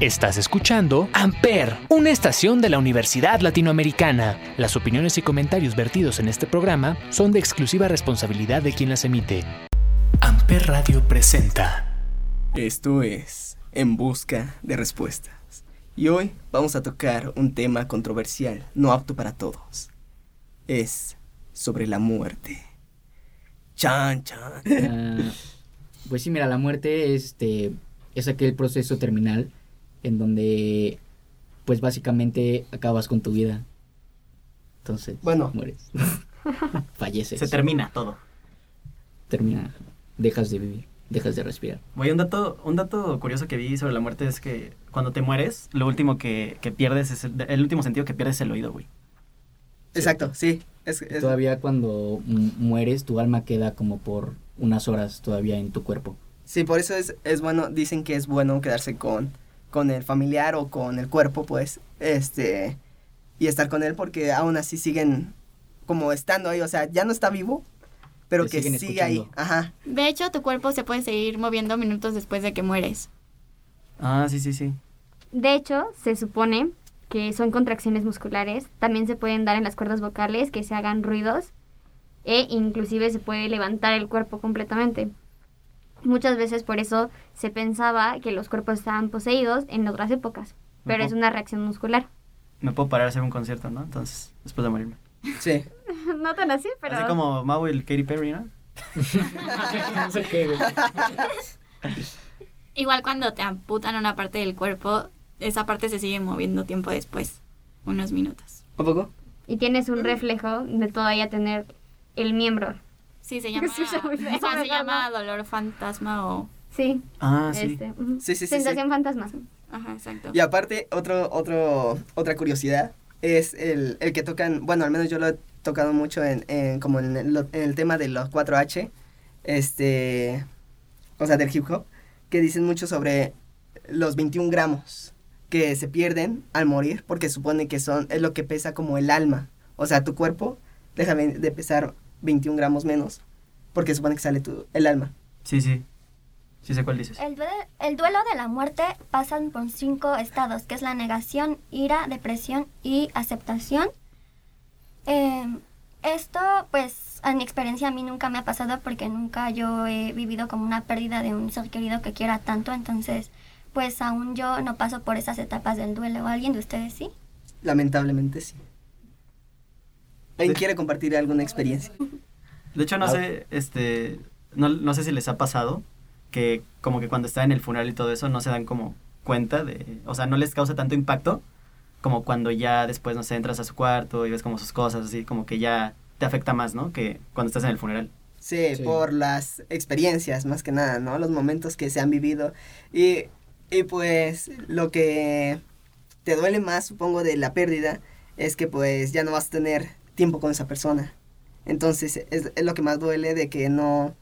Estás escuchando Amper, una estación de la Universidad Latinoamericana. Las opiniones y comentarios vertidos en este programa son de exclusiva responsabilidad de quien las emite. Amper Radio presenta. Esto es En Busca de Respuestas. Y hoy vamos a tocar un tema controversial, no apto para todos. Es sobre la muerte. Chan, chan. Ah, pues sí, mira, la muerte este, es aquel proceso terminal en donde pues básicamente acabas con tu vida. Entonces, Bueno. mueres. Falleces. Se termina todo. Termina. Dejas de vivir, dejas de respirar. Güey, un dato, un dato curioso que vi sobre la muerte es que cuando te mueres, lo último que, que pierdes es el, el último sentido que pierdes es el oído, güey. Exacto, sí. Es, es- Todavía cuando mu- mueres, tu alma queda como por unas horas todavía en tu cuerpo. Sí, por eso es, es bueno, dicen que es bueno quedarse con, con el familiar o con el cuerpo, pues, este, y estar con él porque aún así siguen como estando ahí, o sea, ya no está vivo, pero Te que siguen sigue ahí, escuchando. ajá. De hecho, tu cuerpo se puede seguir moviendo minutos después de que mueres. Ah, sí, sí, sí. De hecho, se supone que son contracciones musculares. También se pueden dar en las cuerdas vocales, que se hagan ruidos. E inclusive se puede levantar el cuerpo completamente. Muchas veces por eso se pensaba que los cuerpos estaban poseídos en otras épocas. Pero es una reacción muscular. Me puedo parar a hacer un concierto, ¿no? Entonces, después de morirme. Sí. no tan así, pero... Así como Mau y el Katy Perry, ¿no? no sé qué, güey. Igual cuando te amputan una parte del cuerpo, esa parte se sigue moviendo tiempo después, unos minutos. ¿Un poco? Y tienes un reflejo de todavía tener el miembro. Sí, se llama, se o sea, se llama dolor fantasma o... Sí. Ah, sí. Este. Sí, sí, sí, sí. Sensación fantasma. Ajá, exacto. Y aparte, otro, otro, otra curiosidad es el, el que tocan, bueno, al menos yo lo he tocado mucho en, en- como en el, en el tema de los 4H, este, o sea, del hip hop, que dicen mucho sobre los 21 gramos que se pierden al morir, porque supone que son, es lo que pesa como el alma. O sea, tu cuerpo deja de de pesar 21 gramos menos, porque supone que sale tu, el alma. Sí, sí. Sí sé cuál dices. El duelo, el duelo de la muerte pasan por cinco estados, que es la negación, ira, depresión y aceptación. Eh, esto, pues, en mi experiencia a mí nunca me ha pasado porque nunca yo he vivido como una pérdida de un ser querido que quiera tanto, entonces, pues, aún yo no paso por esas etapas del duelo. ¿Alguien de ustedes sí? Lamentablemente sí. ¿Alguien quiere compartir alguna experiencia? De hecho, no Ah. sé, este, no, no sé si les ha pasado que como que cuando están en el funeral y todo eso no se dan como cuenta de, o sea, no les causa tanto impacto como cuando ya después, no sé, entras a su cuarto y ves como sus cosas, así como que ya te afecta más, ¿no? Que cuando estás en el funeral. Sí, Sí. por las experiencias más que nada, ¿no? Los momentos que se han vivido. Y, y pues lo que te duele más, supongo, de la pérdida es que pues ya no vas a tener tiempo con esa persona. Entonces es, es lo que más duele de que no...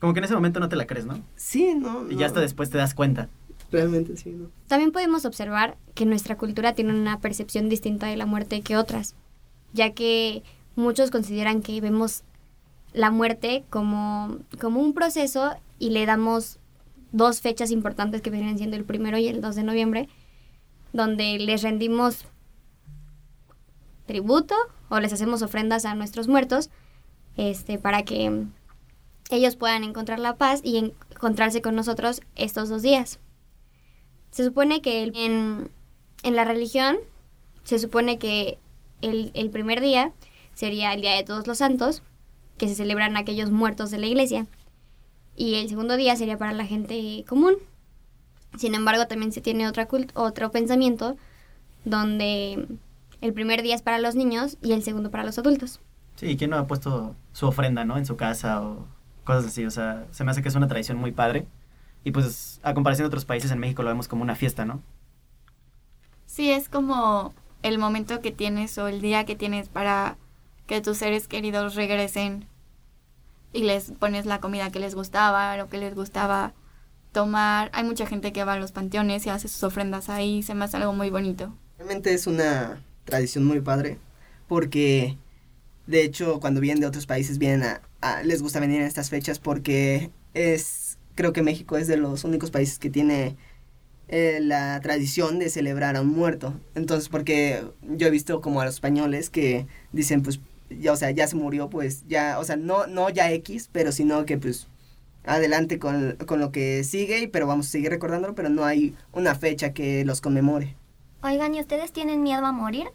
Como que en ese momento no te la crees, ¿no? Sí, no. Y no, ya hasta después te das cuenta. Realmente sí, ¿no? También podemos observar que nuestra cultura tiene una percepción distinta de la muerte que otras, ya que muchos consideran que vemos la muerte como, como un proceso y le damos dos fechas importantes que vienen siendo el primero y el 2 de noviembre, donde les rendimos tributo o les hacemos ofrendas a nuestros muertos este, para que ellos puedan encontrar la paz y encontrarse con nosotros estos dos días. Se supone que en, en la religión, se supone que el, el primer día sería el Día de Todos los Santos, que se celebran aquellos muertos de la iglesia. Y el segundo día sería para la gente común. Sin embargo, también se tiene otra otro pensamiento donde el primer día es para los niños y el segundo para los adultos. Sí, ¿quién no ha puesto su ofrenda, ¿no? En su casa o cosas así. O sea, se me hace que es una tradición muy padre. Y pues, a comparación de otros países, en México lo vemos como una fiesta, ¿no? Sí, es como el momento que tienes o el día que tienes para que tus seres queridos regresen y les pones la comida que les gustaba, lo que les gustaba tomar. Hay mucha gente que va a los panteones y hace sus ofrendas ahí, se me hace algo muy bonito. Realmente es una tradición muy padre porque de hecho cuando vienen de otros países vienen a, les gusta venir en estas fechas porque es creo que México es de los únicos países que tiene eh, la tradición de celebrar a un muerto. Entonces, porque yo he visto como a los españoles que dicen, pues, ya, o sea, ya se murió, pues, ya, o sea, no, no ya X, pero sino que, pues, adelante con, con lo que sigue, pero vamos a seguir recordándolo, pero no hay una fecha que los conmemore. Oigan, ¿y ustedes tienen miedo a morir?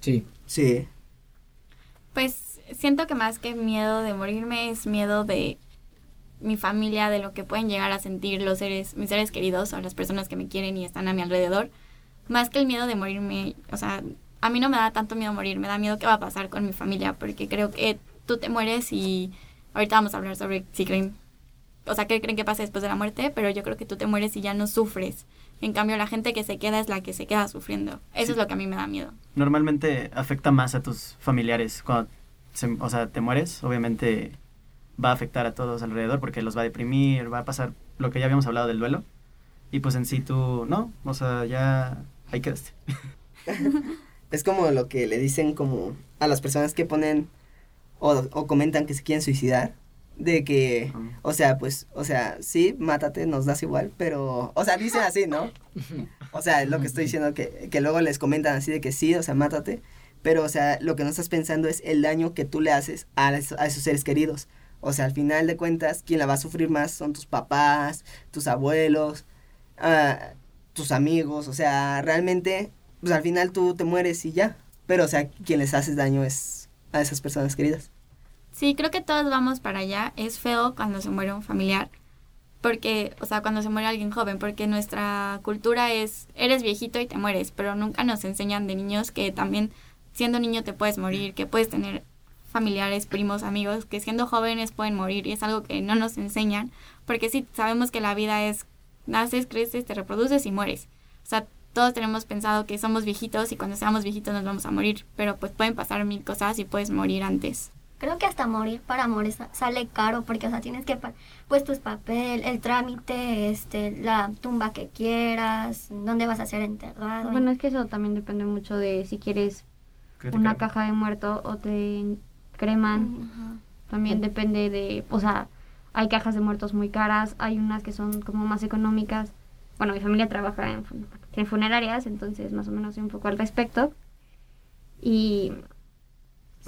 Sí. Sí. Pues siento que más que miedo de morirme es miedo de mi familia, de lo que pueden llegar a sentir los seres, mis seres queridos o las personas que me quieren y están a mi alrededor. Más que el miedo de morirme, o sea, a mí no me da tanto miedo morir, me da miedo qué va a pasar con mi familia, porque creo que tú te mueres y ahorita vamos a hablar sobre si creen, o sea, qué creen que pasa después de la muerte, pero yo creo que tú te mueres y ya no sufres. En cambio, la gente que se queda es la que se queda sufriendo. Eso Sí. es lo que a mí me da miedo. Normalmente afecta más a tus familiares cuando, se- o sea, te mueres, obviamente va a afectar a todos alrededor porque los va a deprimir, va a pasar lo que ya habíamos hablado del duelo. Y pues en sí tú, no, o sea, ya ahí quedaste. Es como lo que le dicen como a las personas que ponen o, o comentan que se quieren suicidar. De que, o sea, pues, o sea, sí, mátate, nos das igual, pero, o sea, dicen así, ¿no? O sea, lo que estoy diciendo, que, que luego les comentan así de que sí, o sea, mátate, pero, o sea, lo que no estás pensando es el daño que tú le haces a, es- a esos seres queridos. O sea, al final de cuentas, quien la va a sufrir más son tus papás, tus abuelos, ah, tus amigos, o sea, realmente, pues al final tú te mueres y ya, pero, o sea, quien les haces daño es a esas personas queridas. Sí, creo que todos vamos para allá. Es feo cuando se muere un familiar. Porque, o sea, cuando se muere alguien joven, porque nuestra cultura es, eres viejito y te mueres, pero nunca nos enseñan de niños que también siendo niño te puedes morir, que puedes tener familiares, primos, amigos, que siendo jóvenes pueden morir y es algo que no nos enseñan, porque sí, sabemos que la vida es, naces, creces, te reproduces y mueres. O sea, todos tenemos pensado que somos viejitos y cuando seamos viejitos nos vamos a morir, pero pues pueden pasar mil cosas y puedes morir antes. Creo que hasta morir para sa- sale caro porque, o sea, tienes que pues tus papel, el trámite, este, la tumba que quieras, dónde vas a ser enterrado. Bueno, es que eso también depende mucho de si quieres una creo. caja de muerto o te creman. Ajá. También depende de, o sea, hay cajas de muertos muy caras, hay unas que son como más económicas. Bueno, mi familia trabaja en, en funerarias, entonces más o menos sé un poco al respecto. Y,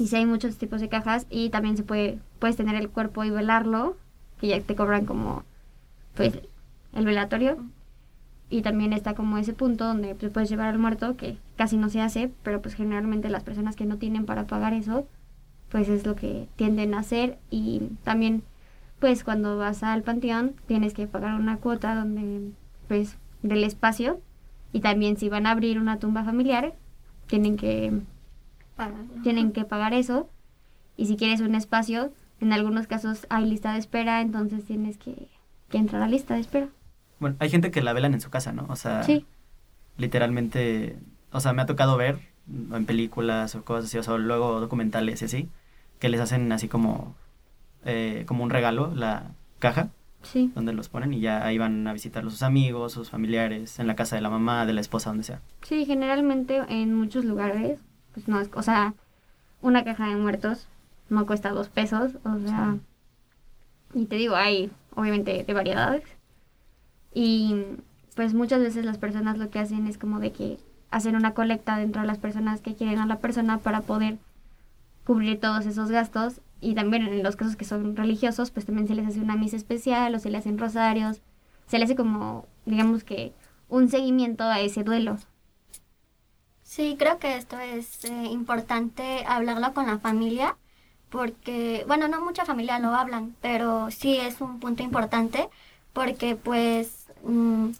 y sí hay muchos tipos de cajas y también se puede, puedes tener el cuerpo y velarlo, que ya te cobran como, pues, el velatorio. Y también está como ese punto donde pues, puedes llevar al muerto, que casi no se hace, pero pues generalmente las personas que no tienen para pagar eso, pues es lo que tienden a hacer y también pues cuando vas al panteón tienes que pagar una cuota donde pues del espacio y también si van a abrir una tumba familiar tienen que Tienen que pagar eso y si quieres un espacio en algunos casos hay lista de espera entonces tienes que, que entrar a la lista de espera Bueno, hay gente que la velan en su casa, ¿no? O sea, sí literalmente, o sea, me ha tocado ver en películas o cosas así, o sea, luego documentales y así, que les hacen así como, eh, como un regalo, la caja, sí donde los ponen y ya ahí van a visitar a sus amigos, sus familiares, en la casa de la mamá, de la esposa, donde sea. Sí, generalmente en muchos lugares, pues no es, o sea, una caja de muertos no cuesta dos pesos, o sea, y te digo, hay obviamente de variedades. Y pues muchas veces las personas lo que hacen es como de que hacen una colecta dentro de las personas que quieren a la persona para poder cubrir todos esos gastos. Y también en los casos que son religiosos pues también se les hace una misa especial o se le hacen rosarios. Se le hace como digamos que un seguimiento a ese duelo Sí, creo que esto es eh, importante hablarlo con la familia porque, bueno, no mucha familia lo hablan, pero sí es un punto importante porque pues, mm,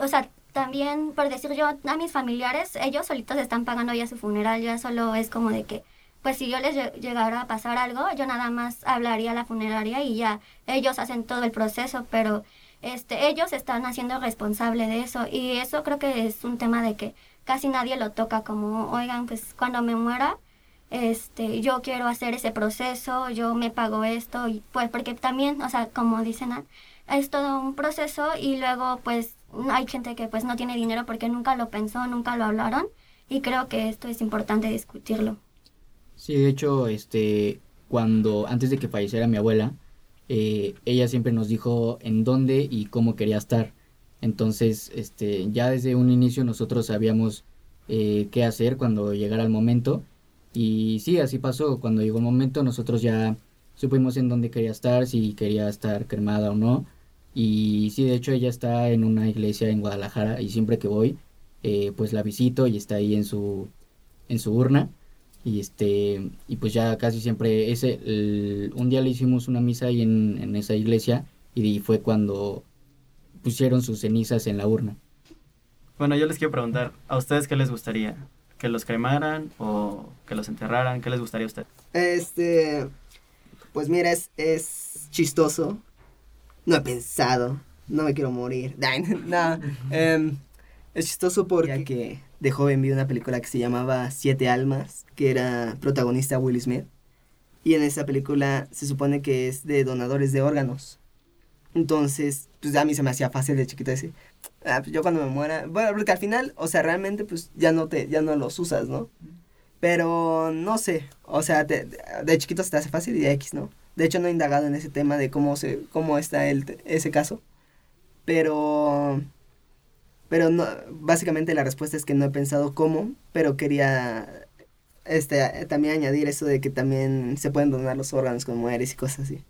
o sea, también por decir yo a mis familiares, ellos solitos están pagando ya su funeral, ya solo es como de que, pues si yo les lle- llegara a pasar algo, yo nada más hablaría a la funeraria y ya ellos hacen todo el proceso, pero este, ellos están haciendo responsable de eso y eso creo que es un tema de que casi nadie lo toca como, oigan, pues cuando me muera, este, yo quiero hacer ese proceso, yo me pago esto y pues porque también, o sea, como dicen, ah, es todo un proceso y luego pues hay gente que pues no tiene dinero porque nunca lo pensó, nunca lo hablaron y creo que esto es importante discutirlo. Sí, de hecho, este, cuando, antes de que falleciera mi abuela, eh, ella siempre nos dijo en dónde y cómo quería estar. Entonces, este, ya desde un inicio nosotros sabíamos eh, qué hacer cuando llegara el momento. Y sí, así pasó. Cuando llegó el momento, nosotros ya supimos en dónde quería estar, si quería estar cremada o no. Y sí, de hecho, ella está en una iglesia en Guadalajara y siempre que voy, eh, pues la visito y está ahí en su, en su urna. Y este, y pues ya casi siempre, ese, un día le hicimos una misa ahí en, en esa iglesia y fue cuando pusieron sus cenizas en la urna. Bueno, yo les quiero preguntar, ¿a ustedes qué les gustaría? ¿Que los cremaran o que los enterraran? ¿Qué les gustaría a ustedes? Este, pues mira, es, es chistoso. No he pensado, no me quiero morir. no, em, es chistoso porque que de joven vi una película que se llamaba Siete Almas, que era protagonista Will Smith. Y en esa película se supone que es de donadores de órganos. Entonces, pues a mí se me hacía fácil de chiquito decir, ah, pues yo cuando me muera, bueno, porque al final, o sea, realmente pues ya no te, ya no los usas, ¿no? Pero no sé, o sea, te- de chiquito se te hace fácil y de X, ¿no? De hecho no he indagado en ese tema de cómo se, cómo está el, ese caso. Pero, pero no, básicamente la respuesta es que no he pensado cómo, pero quería, este, también añadir eso de que también se pueden donar los órganos cuando mueres y cosas así.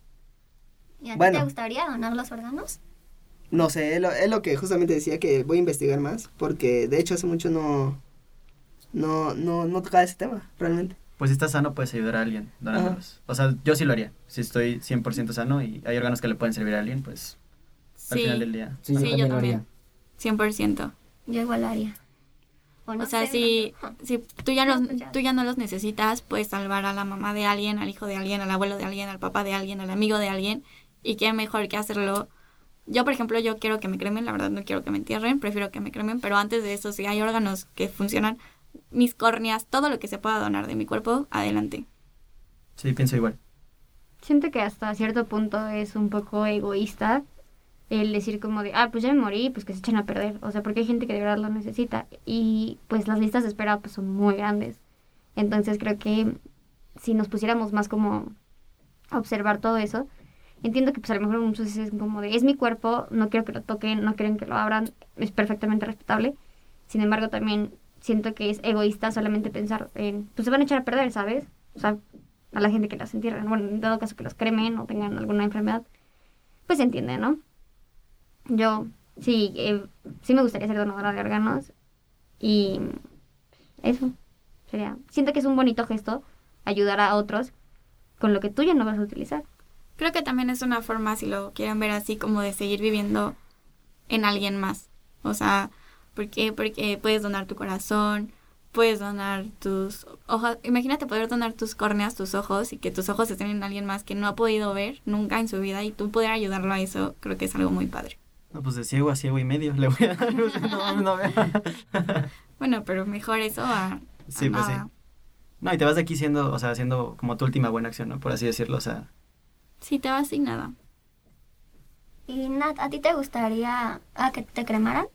¿Y a ti Bueno. te gustaría donar los órganos? No sé, es lo, es lo que justamente decía que voy a investigar más, porque de hecho hace mucho no, no, no, no tocaba ese tema, realmente. Pues si estás sano, puedes ayudar a alguien donándolos. O sea, yo sí lo haría. Si estoy 100% sano y hay órganos que le pueden servir a alguien, pues al final del día. Sí, Sí, yo lo haría. también. 100%. Yo igual lo haría. no o sea, sé, si, si tú, ya los, No, pues tú ya no los necesitas, puedes salvar a la mamá de alguien, al hijo de alguien, al abuelo de alguien, al papá de alguien, al amigo de alguien. Y qué mejor que hacerlo. Yo, por ejemplo, yo quiero que me cremen, la verdad no quiero que me entierren, prefiero que me cremen, pero antes de eso, si hay órganos que funcionan, mis córneas, todo lo que se pueda donar de mi cuerpo, adelante. Sí, pienso igual. Siento que hasta cierto punto es un poco egoísta el decir como de, ah, pues ya me morí, pues que se echen a perder. O sea, porque hay gente que de verdad lo necesita. Y pues las listas de espera pues son muy grandes. Entonces creo que si nos pusiéramos más como a observar todo eso, entiendo que pues a lo mejor muchos dicen como de, es mi cuerpo, no quiero que lo toquen, no quieren que lo abran, es perfectamente respetable. Sin embargo, también siento que es egoísta solamente pensar en, pues se van a echar a perder, ¿sabes? O sea, a la gente que las entierran, bueno, en dado caso que los cremen o tengan alguna enfermedad, pues se entiende, ¿no? Yo sí, eh, sí me gustaría ser donadora de órganos y eso sería, siento que es un bonito gesto ayudar a otros con lo que tú ya no vas a utilizar. Creo que también es una forma, si lo quieren ver así, como de seguir viviendo en alguien más. O sea, ¿por qué? Porque puedes donar tu corazón, puedes donar tus ojos. Imagínate poder donar tus córneas, tus ojos, y que tus ojos estén en alguien más que no ha podido ver nunca en su vida y tú poder ayudarlo a eso, creo que es algo muy padre. No, pues de ciego a ciego y medio le voy a dar. no, no. Bueno, pero mejor eso a... a Sí, pues sí. nada. No, y te vas de aquí siendo, o sea, haciendo como tu última buena acción, ¿no? Por así decirlo, o sea. Sí, te vas sin nada. ¿Y Nat, a ti te gustaría a que te cremaran?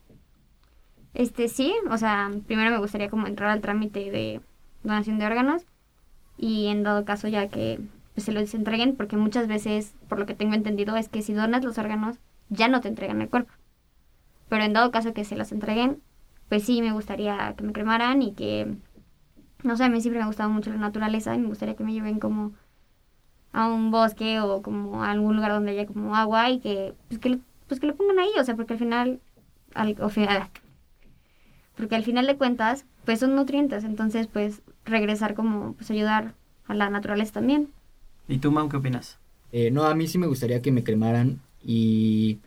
Este sí, o sea, primero me gustaría como entrar al trámite de donación de órganos y en dado caso ya que pues, se los entreguen, porque muchas veces, por lo que tengo entendido, es que si donas los órganos ya no te entregan el cuerpo. Pero en dado caso que se los entreguen, pues sí me gustaría que me cremaran y que, no sé, a mí siempre me ha gustado mucho la naturaleza y me gustaría que me lleven como a un bosque o como a algún lugar donde haya como agua y que, pues que, lo- pues que lo pongan ahí, o sea, porque al final, al, o final, porque al final de cuentas, pues son nutrientes, entonces pues regresar como, pues ayudar a la naturaleza también. ¿Y tú, Mau, qué opinas? Eh, no, a mí sí me gustaría que me cremaran y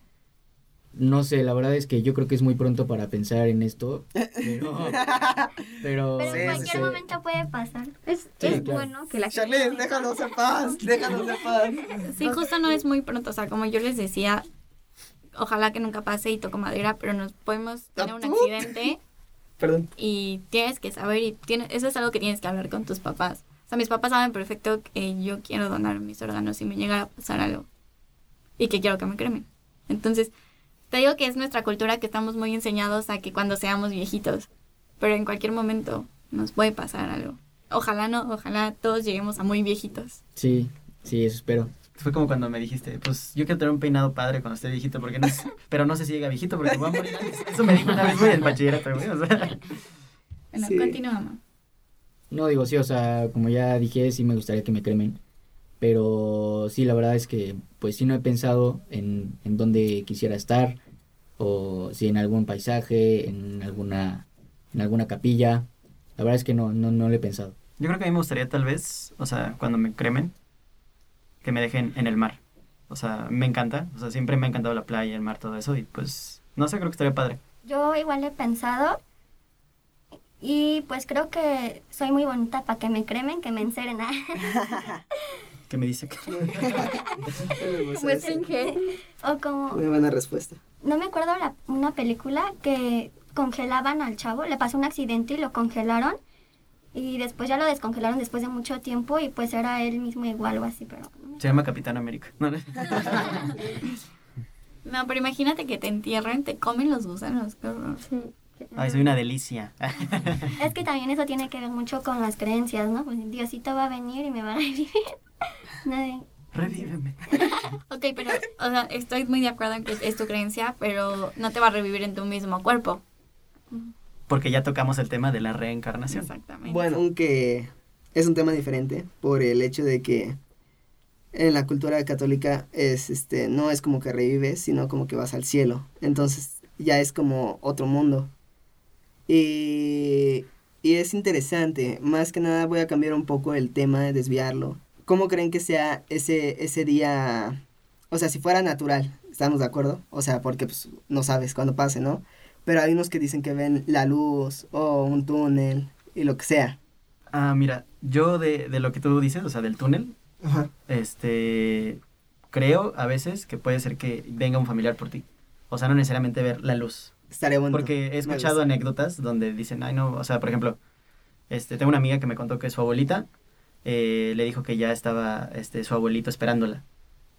no sé, la verdad es que yo creo que es muy pronto para pensar en esto, pero... pero Pero en Sí, cualquier sí. momento puede pasar. Es, Sí, es claro. bueno que la Charlene, déjanos en paz, déjanos en paz. Sí, justo no es muy pronto, o sea, como yo les decía, ojalá que nunca pase y toco madera, pero nos podemos tener un accidente Perdón. y tienes que saber y tiene, eso es algo que tienes que hablar con tus papás. O sea, mis papás saben perfecto que yo quiero donar mis órganos si me llega a pasar algo y que quiero que me cremen. Entonces, te digo que es nuestra cultura que estamos muy enseñados a que cuando seamos viejitos, pero en cualquier momento nos puede pasar algo. Ojalá no, ojalá todos lleguemos a muy viejitos. Sí, sí, eso espero. fue como cuando me dijiste, pues yo quiero tener un peinado padre cuando esté viejito, porque no sé- pero no sé si llega viejito porque voy a morir antes. Eso me dijo una vez muy en bachillerato, güey. O sea, Bueno, Sí. continuamos. No, digo, sí, o sea, como ya dije, sí me gustaría que me cremen. Pero sí, la verdad es que, pues sí no he pensado en, en dónde quisiera estar. O si en algún paisaje, en alguna, en alguna capilla. La verdad es que no, no, no lo he pensado. yo creo que a mí me gustaría tal vez, o sea, cuando me cremen, que me dejen en el mar. O sea, me encanta, o sea, siempre me ha encantado la playa, el mar, todo eso, y pues, no sé, creo que estaría padre. Yo igual he pensado y pues creo que soy muy bonita para que me cremen, que me enceren. Que me dice que... pues o como Muy buena respuesta. no me acuerdo la, una película que congelaban al chavo, le pasó un accidente y lo congelaron y después ya lo descongelaron después de mucho tiempo y pues era él mismo igual o así, pero no Se llama Capitán América. No, pero imagínate que te entierran, te comen los gusanos. qué horror. Ay, soy una delicia. Es que también eso tiene que ver mucho con las creencias, ¿no? Pues Diosito va a venir y me va a revivir. Nadie- Revíveme. Ok, pero, o sea, estoy muy de acuerdo en que es tu creencia, pero no te va a revivir en tu mismo cuerpo. Porque ya tocamos el tema de la reencarnación. Exactamente. Bueno, aunque es un tema diferente por el hecho de que en la cultura católica es este no es como que revives, sino como que vas al cielo. Entonces ya es como otro mundo. Y, y es interesante. Más que nada voy a cambiar un poco el tema, de desviarlo. ¿Cómo creen que sea ese, ese día? O sea, si fuera natural, ¿estamos de acuerdo? O sea, porque pues, no sabes cuándo pase, ¿no? Pero hay unos que dicen que ven la luz o un túnel y lo que sea. Ah, mira, yo de, de lo que tú dices, o sea, del túnel, Ajá. este, creo a veces que puede ser que venga un familiar por ti. O sea, no necesariamente ver la luz. Estaría bonito. Porque he escuchado anécdotas donde dicen, ay, no, o sea, por ejemplo, este, tengo una amiga que me contó que su abuelita eh, le dijo que ya estaba este, su abuelito esperándola.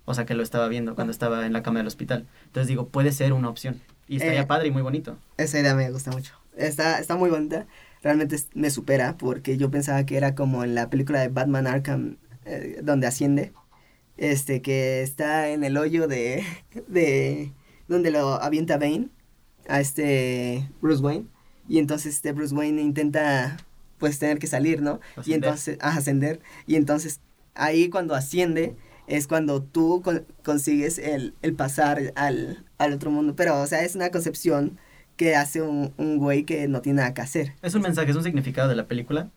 O sea, que lo estaba viendo cuando estaba en la cama del hospital. Entonces digo, puede ser una opción. Y estaría Eh, padre y muy bonito. Esa idea me gusta mucho. Está, está muy bonita. Realmente me supera porque yo pensaba que era como en la película de Batman Arkham eh, donde asciende. Este, que está en el hoyo de, de donde lo avienta Bane a este Bruce Wayne. Y entonces este Bruce Wayne intenta pues tener que salir, ¿no? Y entonces, ah, ascender. Y entonces ahí cuando asciende es cuando tú con- consigues el, el pasar al, al otro mundo. Pero, o sea, es una concepción que hace un, un güey que no tiene nada que hacer. Es un mensaje, es un significado de la película.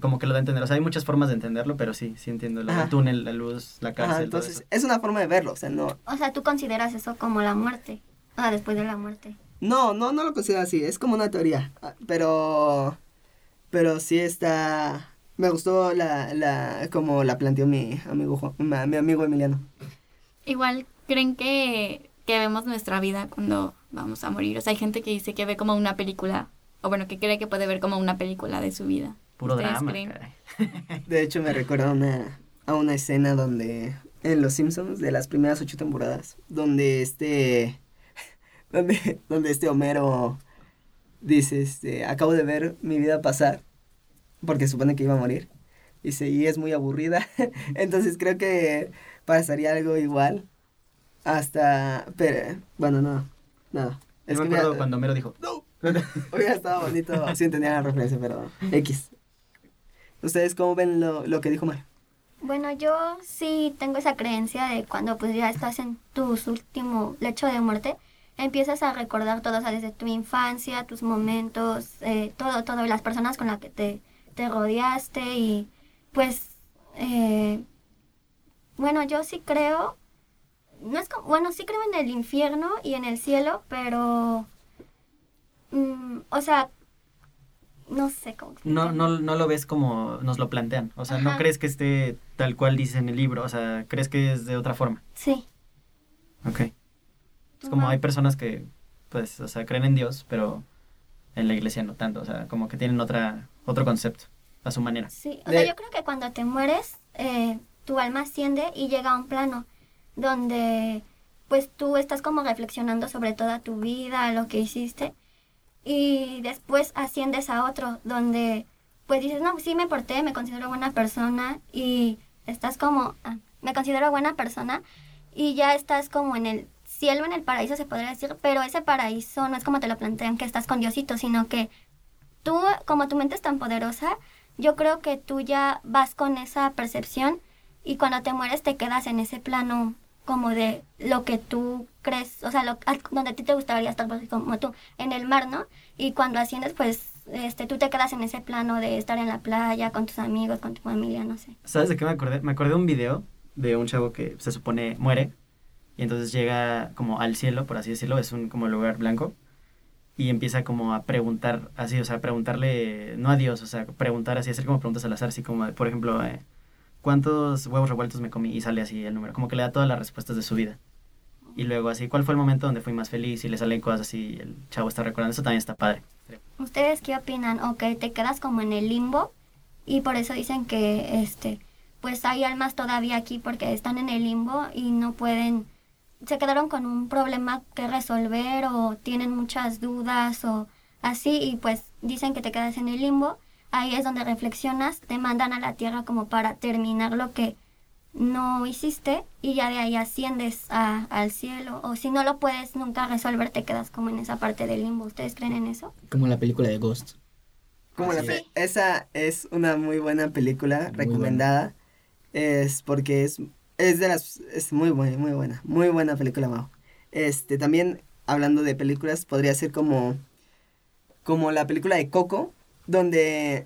Como que lo da a entender. O sea, hay muchas formas de entenderlo, pero sí, sí entiendo. Lo del Ajá. túnel, la luz, la cárcel, Ajá, todo entonces, eso. es una forma de verlo, o sea, no... O sea, tú consideras eso como la muerte. O sea, después de la muerte. No, no, no lo considero así, es como una teoría, ah, pero... Pero sí está... Me gustó la, la, como la planteó mi amigo, mi amigo Emiliano. Igual creen que, que vemos nuestra vida cuando vamos a morir. O sea, hay gente que dice que ve como una película, o bueno, que cree que puede ver como una película de su vida. Puro ¿Ustedes drama, creen? caray. De hecho, me recuerda a una, a una escena donde, en Los Simpsons, de las primeras ocho temporadas, donde este, donde, donde este Homero dice, este, acabo de ver mi vida pasar, porque supone que iba a morir, dice, y es muy aburrida, entonces creo que pasaría algo igual, hasta, pero, bueno, no, no. Yo me acuerdo cuando Homero dijo, no, hubiera estado bonito si entendía la referencia, pero X. ¿Ustedes cómo ven lo, lo que dijo Mar? Bueno, yo sí tengo esa creencia de cuando pues ya estás en tu último lecho de muerte, empiezas a recordar todo, o sea, desde tu infancia, tus momentos, eh, todo, todo, las personas con las que te, te rodeaste y pues, eh, bueno, yo sí creo, no es como, bueno, sí creo en el infierno y en el cielo, pero, mm, o sea, no sé cómo. no, no, no lo ves como nos lo plantean. O sea, no crees que esté tal cual dice en el libro. O sea, crees que es de otra forma. Sí. Ok. Es como hay personas que, pues, o sea, creen en Dios, pero en la iglesia no tanto. O sea, como que tienen otra, otro concepto a su manera. Sí, o De- sea, yo creo que cuando te mueres, eh, tu alma asciende y llega a un plano donde pues tú estás como reflexionando sobre toda tu vida, lo que hiciste, y después asciendes a otro donde pues dices, no, sí me porté, me considero buena persona y estás como, ah, me considero buena persona y ya estás como en el cielo, en el paraíso se podría decir, pero ese paraíso no es como te lo plantean que estás con Diosito, sino que tú, como tu mente es tan poderosa, yo creo que tú ya vas con esa percepción y cuando te mueres te quedas en ese plano como de lo que tú crees, o sea, lo, donde a ti te gustaría estar, pues, como tú, en el mar, ¿no? Y cuando asciendes, pues, este, tú te quedas en ese plano de estar en la playa, con tus amigos, con tu familia, no sé. ¿Sabes de qué me acordé? Me acordé de un video de un chavo que se supone muere y entonces llega como al cielo, por así decirlo, es un como lugar blanco y empieza como a preguntar así, o sea, preguntarle, no a Dios, o sea, preguntar así, hacer como preguntas al azar, así como, por ejemplo, eh, ¿cuántos huevos revueltos me comí? Y sale así el número, como que le da todas las respuestas de su vida. Y luego así, ¿cuál fue el momento donde fui más feliz? Y le salen cosas así, el chavo está recordando, eso también está padre. ¿Ustedes qué opinan? Ok, te quedas como en el limbo y por eso dicen que, este, pues hay almas todavía aquí porque están en el limbo y no pueden se quedaron con un problema que resolver o tienen muchas dudas o así y pues dicen que te quedas en el limbo, ahí es donde reflexionas, te mandan a la tierra como para terminar lo que no hiciste y ya de ahí asciendes a, al cielo o si no lo puedes nunca resolver te quedas como en esa parte del limbo. ¿Ustedes creen en eso? Como la película de Ghost. Como la esa es una muy buena película recomendada. Es porque es es de las. Es muy buena, muy buena. Muy buena película, Mao. Este, también, hablando de películas, podría ser como. Como la película de Coco, donde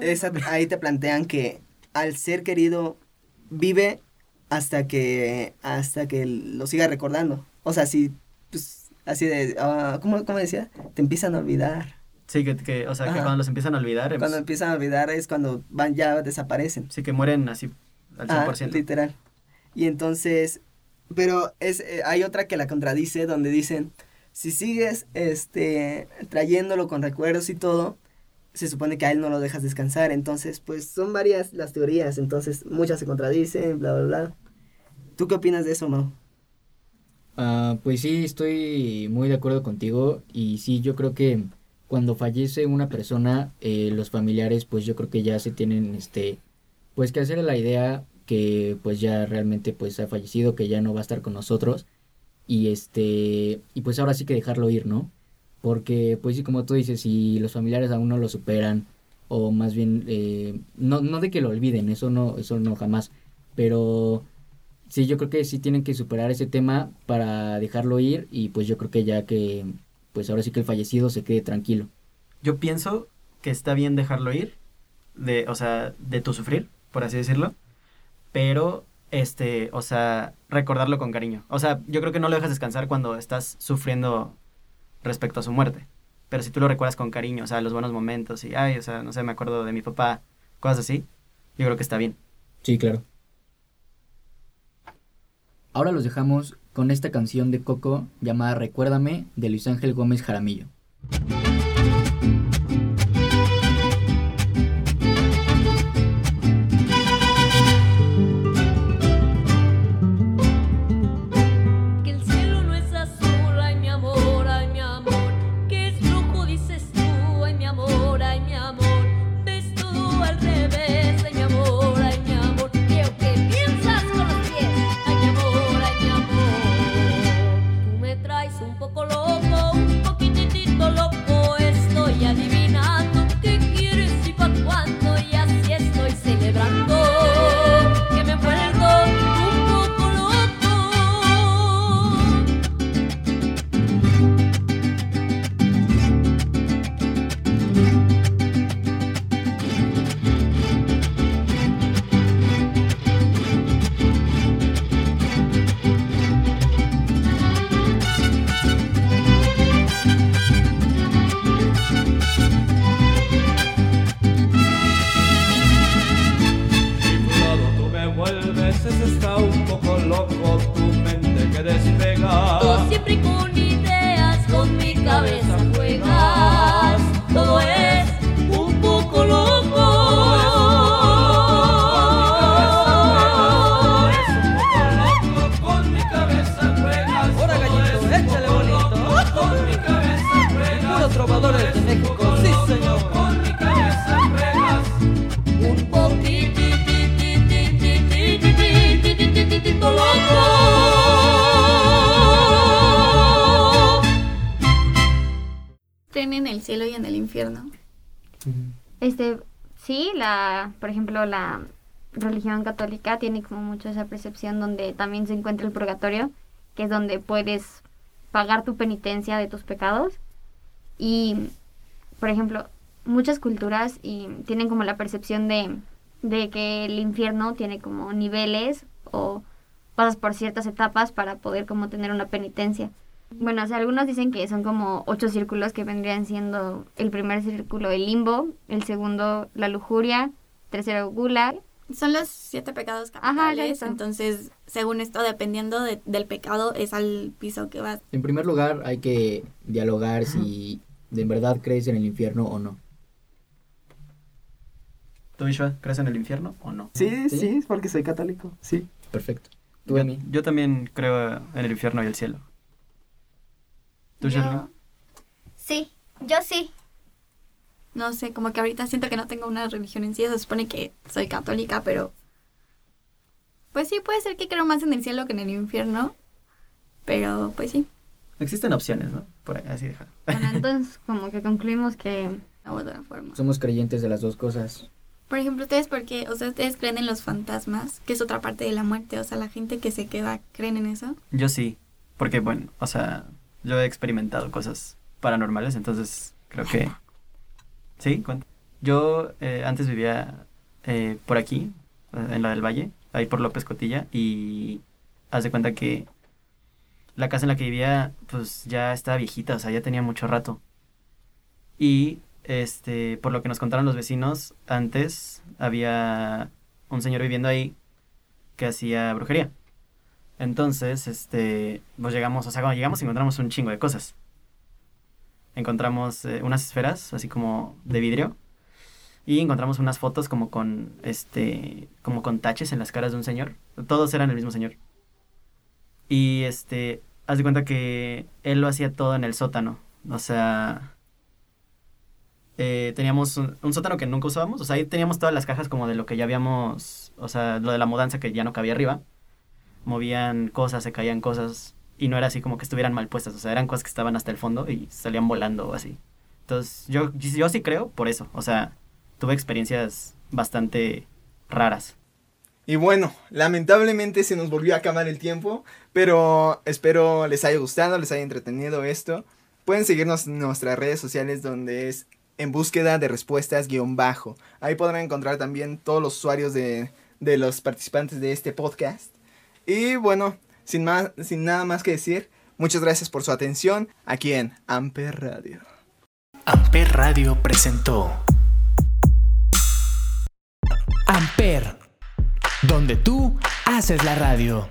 esa, ahí te plantean que al ser querido vive hasta que hasta que lo siga recordando. O sea, si pues así de uh, ¿cómo, ¿cómo, decía? Te empiezan a olvidar. Sí, que, que o sea, que cuando los empiezan a olvidar. Cuando empiezan a olvidar es cuando van ya desaparecen. Sí, que mueren así al 100%. Ah, literal. Y entonces, pero es, eh, hay otra que la contradice donde dicen, si sigues este, trayéndolo con recuerdos y todo, se supone que a él no lo dejas descansar. Entonces, pues son varias las teorías, entonces muchas se contradicen, bla, bla, bla. ¿Tú qué opinas de eso, Mau? Uh, pues sí, estoy muy de acuerdo contigo y sí, yo creo que cuando fallece una persona, eh, los familiares, pues yo creo que ya se tienen, este, pues que hacer la idea que pues ya realmente pues ha fallecido, que ya no va a estar con nosotros y este y pues ahora sí que dejarlo ir, ¿no? Porque pues sí como tú dices, si los familiares aún no lo superan o más bien eh, no, no de que lo olviden, eso no eso no jamás, pero sí yo creo que sí tienen que superar ese tema para dejarlo ir y pues yo creo que ya que pues ahora sí que el fallecido se quede tranquilo. Yo pienso que está bien dejarlo ir de o sea, de tu sufrir, por así decirlo pero este, o sea, recordarlo con cariño. O sea, yo creo que no lo dejas descansar cuando estás sufriendo respecto a su muerte. Pero si tú lo recuerdas con cariño, o sea, los buenos momentos y, ay, o sea, no sé, me acuerdo de mi papá, cosas así, yo creo que está bien. Sí, claro. Ahora los dejamos con esta canción de Coco llamada Recuérdame de Luis Ángel Gómez Jaramillo. El cielo y en el infierno? Este, sí, la, por ejemplo, la religión católica tiene como mucho esa percepción donde también se encuentra el purgatorio, que es donde puedes pagar tu penitencia de tus pecados. Y, por ejemplo, muchas culturas y tienen como la percepción de, de que el infierno tiene como niveles o pasas por ciertas etapas para poder como tener una penitencia. Bueno, o sea, algunos dicen que son como ocho círculos que vendrían siendo el primer círculo el limbo, el segundo la lujuria, tercero gula. Son los siete pecados Ajá, capitales, exacto. entonces, según esto, dependiendo de- del pecado, es al piso que vas. En primer lugar, hay que dialogar si de verdad crees en el infierno o no. ¿Tú, Ishua, crees en el infierno o no? Sí, ¿Sí? sí, es porque soy católico. Sí. Perfecto. ¿Tú, Yo, yo también creo en el infierno y el cielo. ¿Tú, Yo-? Sí, yo sí. No sé, como que ahorita siento que no tengo una religión en sí, se supone que soy católica, pero... Pues sí, puede ser que creo más en el cielo que en el infierno, pero pues sí, Existen opciones, ¿no? Por ahí, así deja. Bueno, entonces como que concluimos que de otra forma. Somos creyentes de las dos cosas. Por ejemplo, ustedes porque, o sea, ustedes creen en los fantasmas, que es otra parte de la muerte, o sea, la gente que se queda, ¿creen en eso? Yo sí, porque bueno, o sea, yo he experimentado cosas paranormales, entonces creo que... Sí, cuenta. Yo eh, antes vivía eh, por aquí, eh, en la del Valle, ahí por López Cotilla, y haz de cuenta que la casa en la que vivía, pues ya estaba viejita, o sea, ya tenía mucho rato. Y, este, por lo que nos contaron los vecinos, antes había un señor viviendo ahí que hacía brujería. Entonces, este, pues llegamos, o sea, cuando llegamos encontramos un chingo de cosas. Encontramos eh, unas esferas, así como de vidrio, y encontramos unas fotos como con, este, como con taches en las caras de un señor. Todos eran el mismo señor. Y, este, haz de cuenta que él lo hacía todo en el sótano. O sea, eh, teníamos un, un sótano que nunca usábamos. O sea, ahí teníamos todas las cajas como de lo que ya habíamos, o sea, lo de la mudanza que ya no cabía arriba movían cosas, se caían cosas y no era así como que estuvieran mal puestas, o sea, eran cosas que estaban hasta el fondo y salían volando o así. Entonces, yo, yo sí creo por eso, o sea, tuve experiencias bastante raras. Y bueno, lamentablemente se nos volvió a acabar el tiempo, pero espero les haya gustado, les haya entretenido esto. Pueden seguirnos en nuestras redes sociales donde es en búsqueda de respuestas guion bajo. Ahí podrán encontrar también todos los usuarios de, de los participantes de este podcast. Y bueno, sin, más, sin nada más que decir, muchas gracias por su atención aquí en Amper Radio. Amper Radio presentó Amper, donde tú haces la radio.